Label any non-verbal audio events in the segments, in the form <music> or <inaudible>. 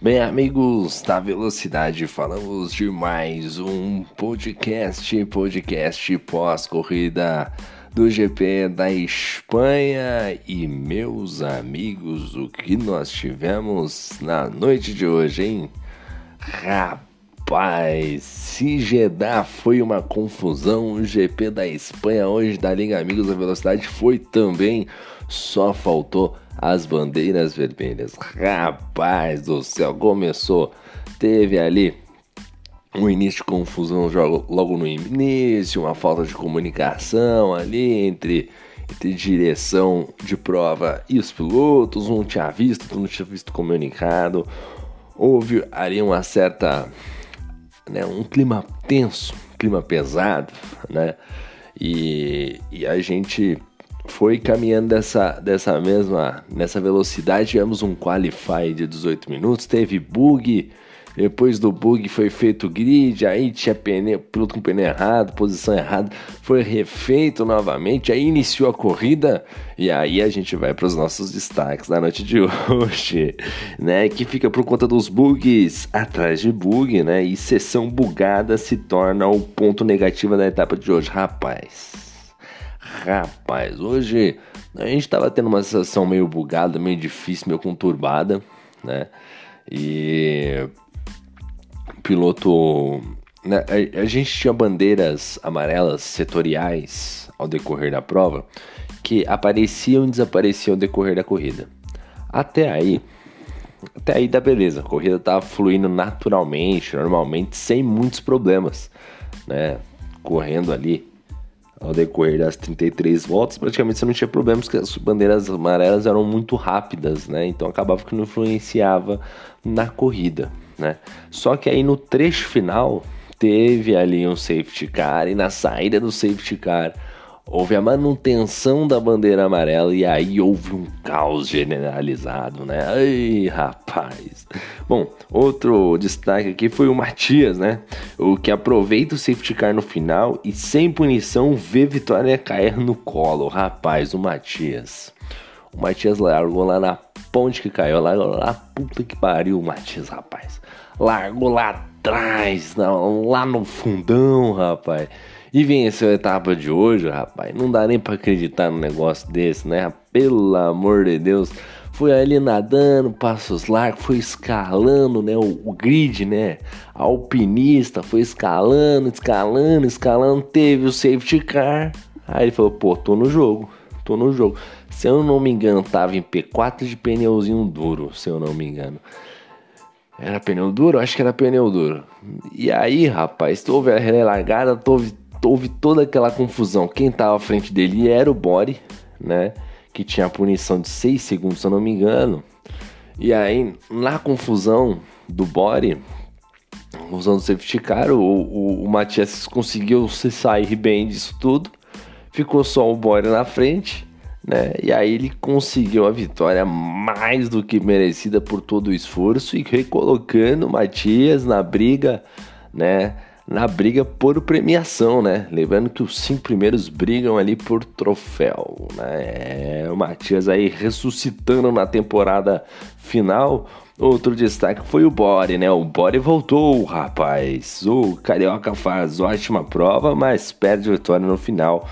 Bem, amigos da Velocidade, falamos de mais um podcast, podcast pós-corrida do GP da Espanha. E meus amigos, o que nós tivemos na noite de hoje, hein? Rapaz, se Jeddah foi uma confusão, o GP da Espanha hoje da Liga Amigos da Velocidade foi também, só faltou as bandeiras vermelhas. Rapaz do céu, começou. Teve ali um início de confusão logo no início, uma falta de comunicação ali entre, entre direção de prova e os pilotos. Um tinha visto, outro não tinha visto comunicado. Houve ali uma certa. Né, um clima tenso, clima pesado, né? E, e a gente foi caminhando dessa, dessa mesma nessa velocidade. Tivemos um qualify de 18 minutos, teve bug. Depois do bug foi feito grid, aí tinha pneu, piloto com pneu errado, posição errada, foi refeito novamente, aí iniciou a corrida e aí a gente vai para os nossos destaques da noite de hoje, né? Que fica por conta dos bugs atrás de bug, né? E sessão bugada se torna o ponto negativo da etapa de hoje, rapaz. Rapaz, hoje a gente estava tendo uma sensação meio bugada, meio difícil, meio conturbada, né? E o piloto. Né? A, a gente tinha bandeiras amarelas setoriais ao decorrer da prova que apareciam e desapareciam ao decorrer da corrida. Até aí, até aí da beleza, a corrida tava fluindo naturalmente, normalmente, sem muitos problemas, né? Correndo ali ao decorrer das 33 voltas, praticamente você não tinha problemas, porque as bandeiras amarelas eram muito rápidas, né? Então acabava que não influenciava na corrida, né? Só que aí no trecho final teve ali um safety car e na saída do safety car houve a manutenção da bandeira amarela e aí houve um caos generalizado, né? Ai, rapaz. Bom, outro destaque aqui foi o Matias, né? O que aproveita o safety car no final e sem punição vê Vitória cair no colo. Rapaz, o Matias. O Matias largou lá na ponte que caiu, largou lá, puta que pariu, o Matias, rapaz. Largou lá atrás, lá no fundão, rapaz e venceu a etapa de hoje, rapaz. Não dá nem para acreditar num negócio desse, né? Pelo amor de Deus. Foi ali nadando, passos largos, foi escalando, né? O, o grid, né? Alpinista, foi escalando, escalando, escalando. Teve o safety car. Aí ele falou: pô, tô no jogo, tô no jogo. Se eu não me engano, tava em P4 de pneuzinho duro, se eu não me engano. Era pneu duro? Acho que era pneu duro. E aí, rapaz, houve a relé largada, houve houve toda aquela confusão. Quem estava à frente dele era o Body, né? Que tinha a punição de 6 segundos, se eu não me engano. E aí, na confusão do Body, usando o safety car, o, o, o Matias conseguiu se sair bem disso tudo. Ficou só o Body na frente, né? E aí ele conseguiu a vitória mais do que merecida por todo o esforço e recolocando o Matias na briga, né? na briga por premiação, né? Lembrando que os cinco primeiros brigam ali por troféu, né? É, o Matias aí ressuscitando na temporada final. Outro destaque foi o Bore, né? O Bore voltou, rapaz. O Carioca faz ótima prova, mas perde a vitória no final.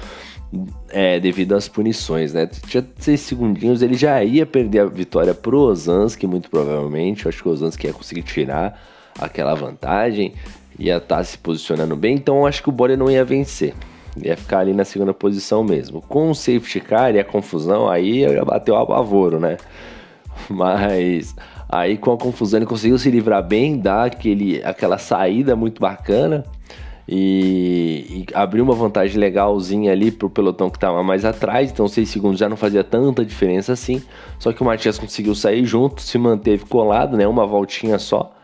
É, devido às punições, né? Tinha seis segundinhos, ele já ia perder a vitória pro Ozanski, muito provavelmente. Eu acho que o Ozanski ia conseguir tirar aquela vantagem ia estar tá se posicionando bem, então eu acho que o Bore não ia vencer. Ia ficar ali na segunda posição mesmo. Com o safety car e a confusão, aí bateu o apavoro, né? Mas aí com a confusão ele conseguiu se livrar bem, dar aquele, aquela saída muito bacana e, e abriu uma vantagem legalzinha ali pro pelotão que estava mais atrás, então 6 segundos já não fazia tanta diferença assim. Só que o Matias conseguiu sair junto, se manteve colado, né? Uma voltinha só.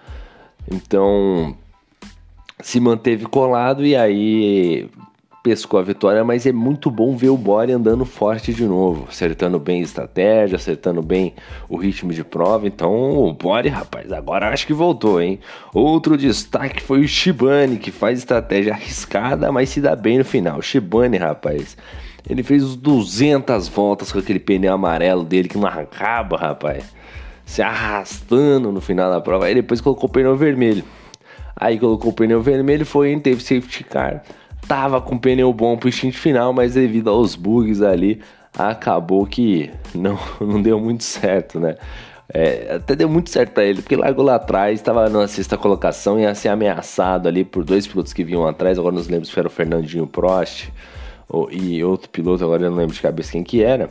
Então se manteve colado e aí pescou a vitória, mas é muito bom ver o Bore andando forte de novo, acertando bem a estratégia, acertando bem o ritmo de prova. Então, o Bore, rapaz, agora acho que voltou, hein? Outro destaque foi o Shibane, que faz estratégia arriscada, mas se dá bem no final. Shibane, rapaz, ele fez 200 voltas com aquele pneu amarelo dele que não acaba, rapaz. se arrastando no final da prova. Aí depois colocou o pneu vermelho. Aí colocou o pneu vermelho, foi teve safety car. Tava com pneu bom pro stint final, mas devido aos bugs ali, acabou que não, <laughs> não deu muito certo, né? É, até deu muito certo para ele, porque largou lá atrás, estava na sexta colocação e ia ser ameaçado ali por dois pilotos que vinham atrás. Agora não lembro se era o Fernandinho Prost ou, e outro piloto, agora eu não lembro de cabeça quem que era.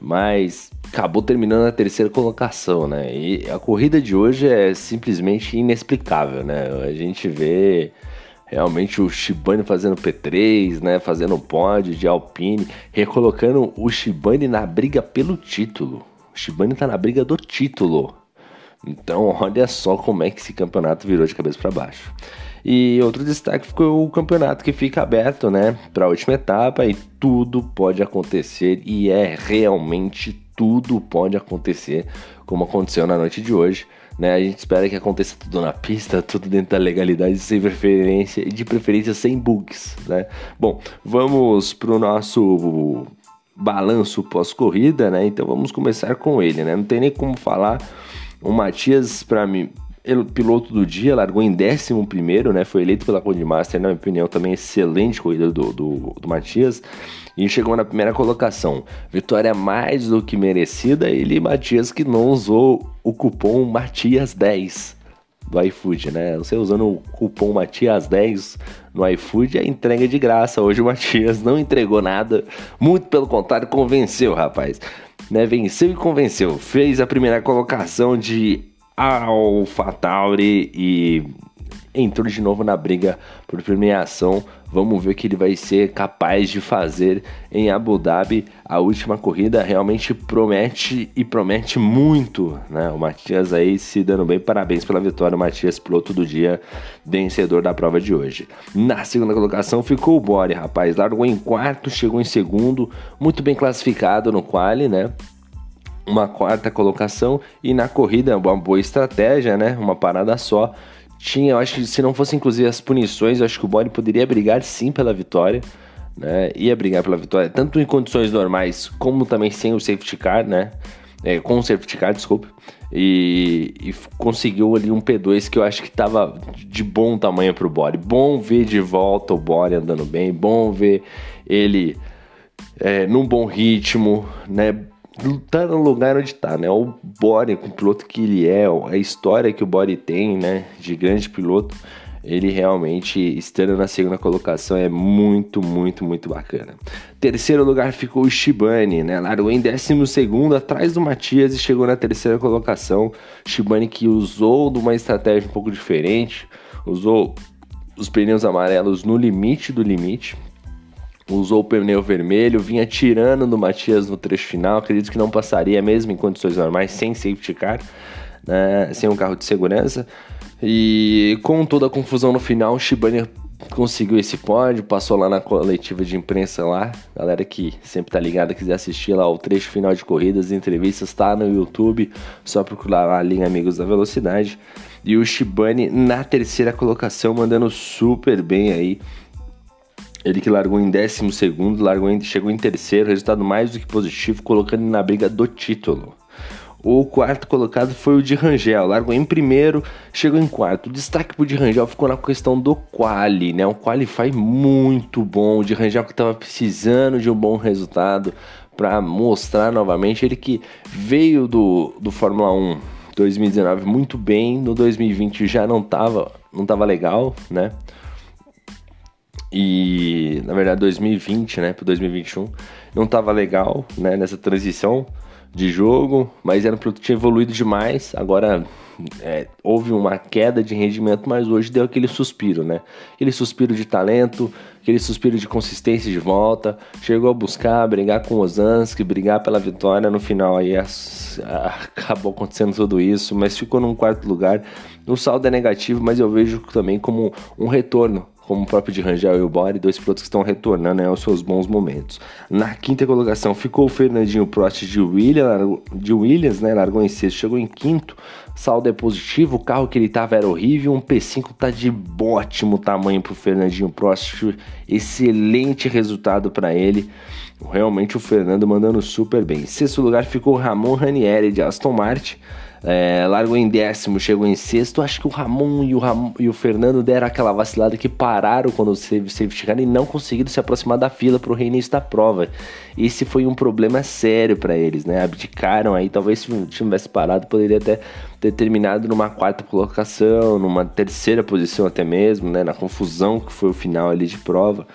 Mas acabou terminando na terceira colocação, né? E a corrida de hoje é simplesmente inexplicável, né? A gente vê realmente o Shibane fazendo P3, né? Fazendo pódio de Alpine, recolocando o Shibane na briga pelo título. O Shibane tá na briga do título. Então, olha só como é que esse campeonato virou de cabeça para baixo. E outro destaque ficou o campeonato que fica aberto, né, para a última etapa e tudo pode acontecer e é realmente tudo pode acontecer, como aconteceu na noite de hoje. Né? A gente espera que aconteça tudo na pista, tudo dentro da legalidade, sem preferência e de preferência sem bugs, né? Bom, vamos pro nosso balanço pós-corrida, né? Então vamos começar com ele, né? Não tem nem como falar. O Matias, para mim, piloto do dia, largou em 11, né? Foi eleito pela Master, na minha opinião, também excelente corrida do, do, do Matias. E chegou na primeira colocação. Vitória mais do que merecida. Ele, Matias, que não usou o cupom Matias10 do iFood, né? Você usando o cupom Matias10 no iFood, é entrega de graça. Hoje o Matias não entregou nada, muito pelo contrário, convenceu, rapaz. Né? Venceu e convenceu. Fez a primeira colocação de AlphaTauri e entrou de novo na briga por premiação. Vamos ver o que ele vai ser capaz de fazer em Abu Dhabi. A última corrida realmente promete e promete muito, né? O Matias aí se dando bem. Parabéns pela vitória, Matias, piloto do dia, vencedor da prova de hoje. Na segunda colocação ficou o Bore, rapaz. Largou em quarto, chegou em segundo, muito bem classificado no quali, né? Uma quarta colocação e na corrida uma boa estratégia, né? Uma parada só. Tinha, eu acho que se não fosse inclusive as punições, eu acho que o Boni poderia brigar sim pela vitória, né? Ia brigar pela vitória, tanto em condições normais como também sem o safety car, né? É, com o safety car, desculpa. E, e, conseguiu ali um P2 que eu acho que estava de bom tamanho para o Bore. Bom ver de volta o Bore andando bem, bom ver ele é, num bom ritmo, né? Tá no lugar onde tá, né? O Bore, com o piloto que ele é, a história que o Bore tem, né? De grande piloto, ele realmente estando na segunda colocação é muito, muito, muito bacana. Terceiro lugar ficou o Shibane, né? Largou em décimo segundo atrás do Matias e chegou na terceira colocação. Shibane que usou de uma estratégia um pouco diferente, usou os pneus amarelos no limite do limite, usou o pneu vermelho, vinha tirando do Matias no trecho final. Acredito que não passaria mesmo em condições normais, sem safety car, né, sem um carro de segurança. E com toda a confusão no final, o Shibane conseguiu esse pódio, passou lá na coletiva de imprensa lá. Galera que sempre tá ligada, quiser assistir lá o trecho final de corridas, entrevistas, tá no YouTube, só procurar lá linha Amigos da Velocidade. E o Shibane na terceira colocação, mandando super bem aí ele que largou em 12 segundo, largou em, chegou em terceiro, resultado mais do que positivo, colocando ele na briga do título. O quarto colocado foi o de Rangel, largou em primeiro, chegou em quarto. O destaque pro de Rangel ficou na questão do quali, né? Um qualify muito bom, o de Rangel que estava precisando de um bom resultado para mostrar novamente ele que veio do, do Fórmula 1 2019 muito bem, no 2020 já não tava, não tava legal, né? E na verdade 2020, né, para 2021, não estava legal, né, nessa transição de jogo, mas era um produto que tinha evoluído demais. Agora é, houve uma queda de rendimento, mas hoje deu aquele suspiro, né? Aquele suspiro de talento, aquele suspiro de consistência de volta. Chegou a buscar, brigar com o Osansky, brigar pela vitória. No final aí acabou acontecendo tudo isso, mas ficou num quarto lugar. O saldo é negativo, mas eu vejo também como um retorno como o próprio de Rangel e o Bore, dois pilotos que estão retornando né, aos seus bons momentos. Na quinta colocação ficou o Fernandinho Prost de, Williams, de Williams, né, largou em sexto, chegou em quinto, saldo é positivo, o carro que ele estava era horrível, um P5 tá de ótimo tamanho para o Fernandinho Prost, excelente resultado para ele. Realmente o Fernando mandando super bem. Em sexto lugar ficou Ramon Ranieri de Aston Martin é, largou em décimo, chegou em sexto. Acho que o Ramon e o, Ramon, e o Fernando deram aquela vacilada que pararam quando o safety car e não conseguiram se aproximar da fila para o reinício da prova. Esse foi um problema sério para eles, né? Abdicaram aí, talvez se tivesse parado, poderia até ter terminado numa quarta colocação, numa terceira posição até mesmo, né? Na confusão que foi o final ali de prova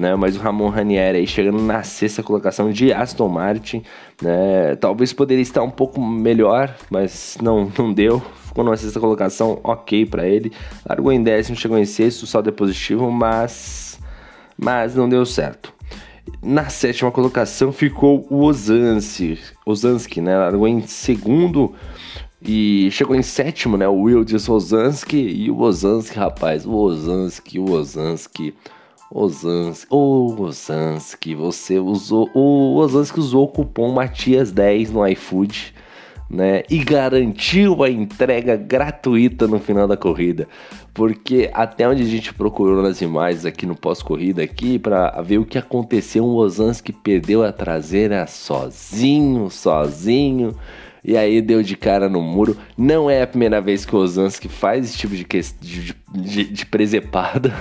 né? Mas o Ramon Ranieri aí chegando na sexta colocação de Aston Martin, né? Talvez poderia estar um pouco melhor, mas não, não deu. Ficou na sexta colocação, ok para ele. Largou em décimo, chegou em sexto, saldo é positivo, mas, mas não deu certo. Na sétima colocação ficou o Ozanski, Ozanski, né? Largou em segundo e chegou em sétimo, né? O Wildes Ozanski e o Ozanski, rapaz, o Ozanski, o Ozanski. Osansky, ô oh, Osansky, você usou, o Osansky usou o cupom Matias10 no iFood, né? E garantiu a entrega gratuita no final da corrida. Porque até onde a gente procurou nas imagens aqui no pós-corrida aqui para ver o que aconteceu, o Osansky perdeu a traseira sozinho, sozinho. E aí deu de cara no muro. Não é a primeira vez que o Osansky faz esse tipo de, de, de, de presepada.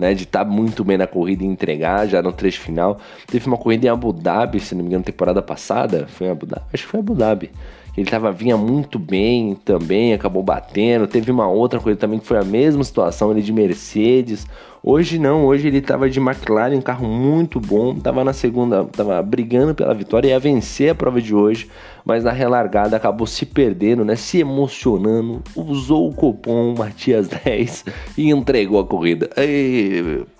Né, de estar tá muito bem na corrida e entregar já no trecho final. Teve uma corrida em Abu Dhabi, se não me engano, temporada passada, foi em Abu Dhabi, acho que foi em Abu Dhabi. Ele tava, vinha muito bem também, acabou batendo. Teve uma outra coisa também que foi a mesma situação, ele de Mercedes. Hoje não, hoje ele estava de McLaren, um carro muito bom, estava na segunda, estava brigando pela vitória, ia vencer a prova de hoje, mas na relargada acabou se perdendo, né, se emocionando, usou o cupom Matias 10 e entregou a corrida. Ei,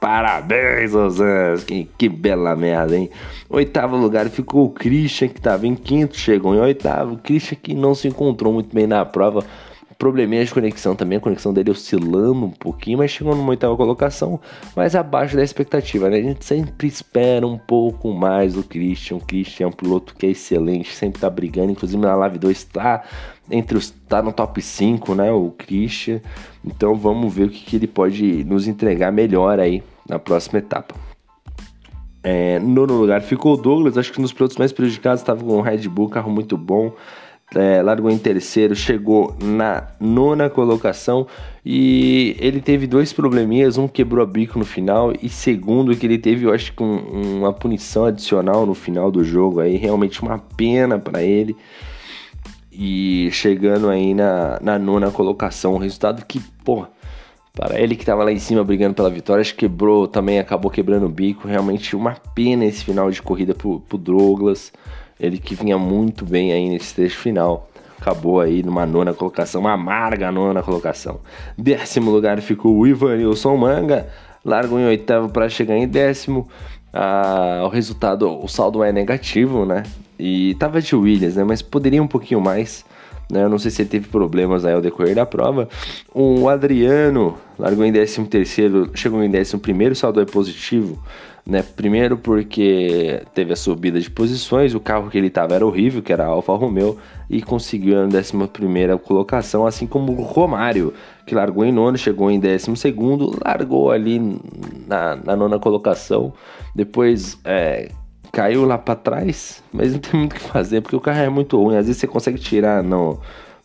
parabéns, Osans, que, que bela merda, hein? Oitavo lugar ficou o Christian, que estava em quinto, chegou em oitavo. Christian que não se encontrou muito bem na prova, probleminha de conexão também, a conexão dele oscilando um pouquinho, mas chegou numa oitava colocação, mas abaixo da expectativa, né? A gente sempre espera um pouco mais do Christian. O Christian é um piloto que é excelente, sempre tá brigando, inclusive na Live 2 tá entre os tá no top 5, né, o Christian. Então vamos ver o que, que ele pode nos entregar melhor aí na próxima etapa. É, nono lugar ficou o Douglas, acho que nos pilotos mais prejudicados estava com o Red Bull, carro muito bom é, largou em terceiro, chegou na nona colocação e ele teve dois probleminhas, um quebrou a bico no final e segundo que ele teve, eu acho que um, uma punição adicional no final do jogo aí, realmente uma pena para ele. E chegando aí na, na nona colocação, um resultado que, pô, para ele que estava lá em cima brigando pela vitória, acho que quebrou, também acabou quebrando o bico, realmente uma pena esse final de corrida pro, pro Douglas, ele que vinha muito bem aí nesse trecho final. Acabou aí numa nona colocação, uma amarga nona colocação. Décimo lugar ficou o Ivanilson Manga. Largou em oitavo para chegar em décimo. Ah, o resultado, o saldo é negativo, né? E tava de Williams, né? Mas poderia um pouquinho mais. Né? Eu não sei se ele teve problemas aí ao decorrer da prova. O Adriano largou em décimo terceiro, chegou em décimo primeiro, saldo é positivo né? Primeiro porque teve a subida de posições, o carro que ele estava era horrível, que era a Alfa Romeo, e conseguiu a 11 colocação, assim como o Romário, que largou em nono, chegou em 12, largou ali na, na nona colocação, depois é, caiu lá para trás, mas não tem muito o que fazer, porque o carro é muito ruim, às vezes você consegue tirar no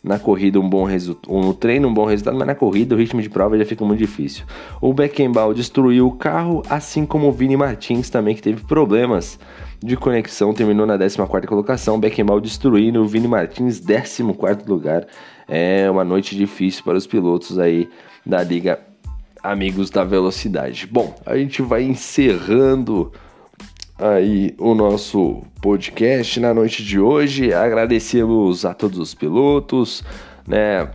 na corrida um bom resultado, no treino um bom resultado, mas na corrida o ritmo de prova já fica muito difícil. O Beckenbauer destruiu o carro, assim como o Vini Martins também, que teve problemas de conexão, terminou na 14ª colocação, Beckenbauer destruindo o Vini Martins, 14º lugar. É uma noite difícil para os pilotos aí da Liga Amigos da Velocidade. Bom, a gente vai encerrando aí o nosso podcast na noite de hoje. Agradecemos a todos os pilotos, né?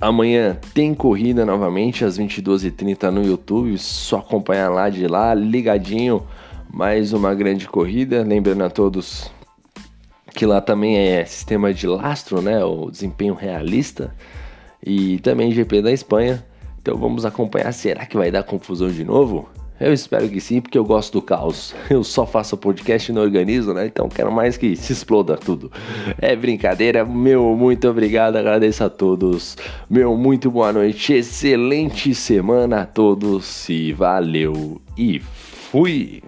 Amanhã tem corrida novamente às 22h30 no YouTube, só acompanhar lá de lá, ligadinho. Mais uma grande corrida, lembrando a todos que lá também é sistema de lastro, né? O desempenho realista e também GP da Espanha. Então vamos acompanhar. Será que vai dar confusão de novo? Eu espero que sim, porque eu gosto do caos. <laughs> Eu só faço podcast e não organizo, né? Então quero mais que se exploda tudo. É brincadeira. Meu muito obrigado, agradeço a todos. Meu muito boa noite, excelente semana a todos e valeu e fui!